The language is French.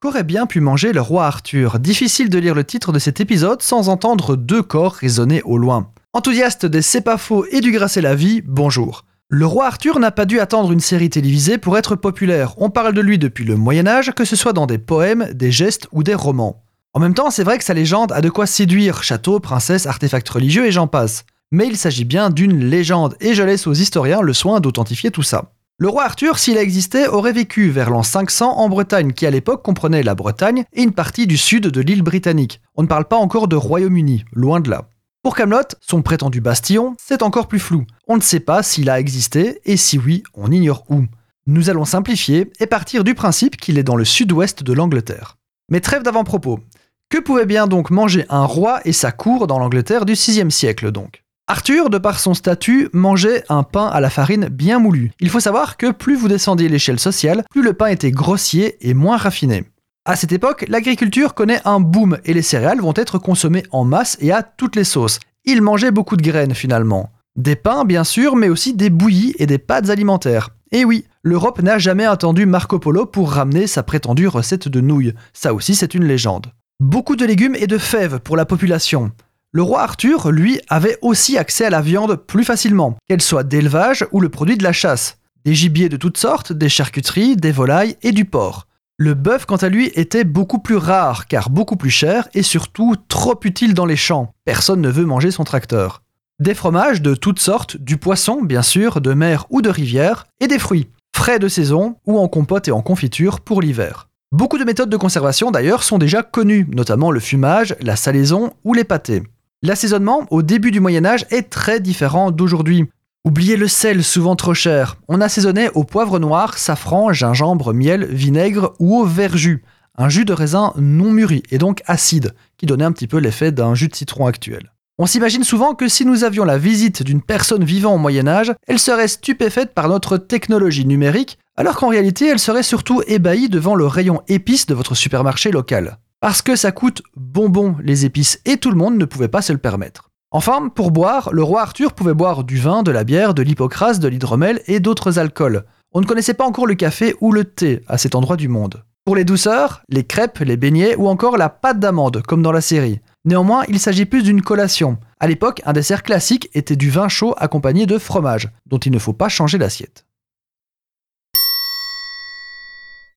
Qu'aurait bien pu manger le roi Arthur Difficile de lire le titre de cet épisode sans entendre deux corps résonner au loin. Enthousiaste des C'est pas faux et du et la vie, bonjour. Le roi Arthur n'a pas dû attendre une série télévisée pour être populaire. On parle de lui depuis le Moyen Âge, que ce soit dans des poèmes, des gestes ou des romans. En même temps, c'est vrai que sa légende a de quoi séduire château, princesse, artefacts religieux et j'en passe. Mais il s'agit bien d'une légende, et je laisse aux historiens le soin d'authentifier tout ça. Le roi Arthur, s'il a existé, aurait vécu vers l'an 500 en Bretagne, qui à l'époque comprenait la Bretagne et une partie du sud de l'île britannique. On ne parle pas encore de Royaume-Uni, loin de là. Pour Camelot, son prétendu bastion, c'est encore plus flou. On ne sait pas s'il a existé, et si oui, on ignore où. Nous allons simplifier et partir du principe qu'il est dans le sud-ouest de l'Angleterre. Mais trêve d'avant-propos. Que pouvait bien donc manger un roi et sa cour dans l'Angleterre du VIe siècle donc? Arthur, de par son statut, mangeait un pain à la farine bien moulu. Il faut savoir que plus vous descendiez l'échelle sociale, plus le pain était grossier et moins raffiné. À cette époque, l'agriculture connaît un boom et les céréales vont être consommées en masse et à toutes les sauces. Il mangeait beaucoup de graines finalement. Des pains bien sûr, mais aussi des bouillies et des pâtes alimentaires. Et oui, l'Europe n'a jamais attendu Marco Polo pour ramener sa prétendue recette de nouilles. Ça aussi c'est une légende. Beaucoup de légumes et de fèves pour la population. Le roi Arthur, lui, avait aussi accès à la viande plus facilement, qu'elle soit d'élevage ou le produit de la chasse. Des gibiers de toutes sortes, des charcuteries, des volailles et du porc. Le bœuf, quant à lui, était beaucoup plus rare, car beaucoup plus cher et surtout trop utile dans les champs. Personne ne veut manger son tracteur. Des fromages de toutes sortes, du poisson, bien sûr, de mer ou de rivière, et des fruits, frais de saison ou en compote et en confiture pour l'hiver. Beaucoup de méthodes de conservation d'ailleurs sont déjà connues, notamment le fumage, la salaison ou les pâtés. L'assaisonnement au début du Moyen Âge est très différent d'aujourd'hui. Oubliez le sel, souvent trop cher. On assaisonnait au poivre noir, safran, gingembre, miel, vinaigre ou au verjus, un jus de raisin non mûri et donc acide, qui donnait un petit peu l'effet d'un jus de citron actuel. On s'imagine souvent que si nous avions la visite d'une personne vivant au Moyen Âge, elle serait stupéfaite par notre technologie numérique, alors qu'en réalité elle serait surtout ébahie devant le rayon épices de votre supermarché local. Parce que ça coûte bonbon les épices et tout le monde ne pouvait pas se le permettre. Enfin, pour boire, le roi Arthur pouvait boire du vin, de la bière, de l'hypocrase, de l'hydromel et d'autres alcools. On ne connaissait pas encore le café ou le thé à cet endroit du monde. Pour les douceurs, les crêpes, les beignets ou encore la pâte d'amande, comme dans la série. Néanmoins, il s'agit plus d'une collation. À l'époque, un dessert classique était du vin chaud accompagné de fromage, dont il ne faut pas changer l'assiette.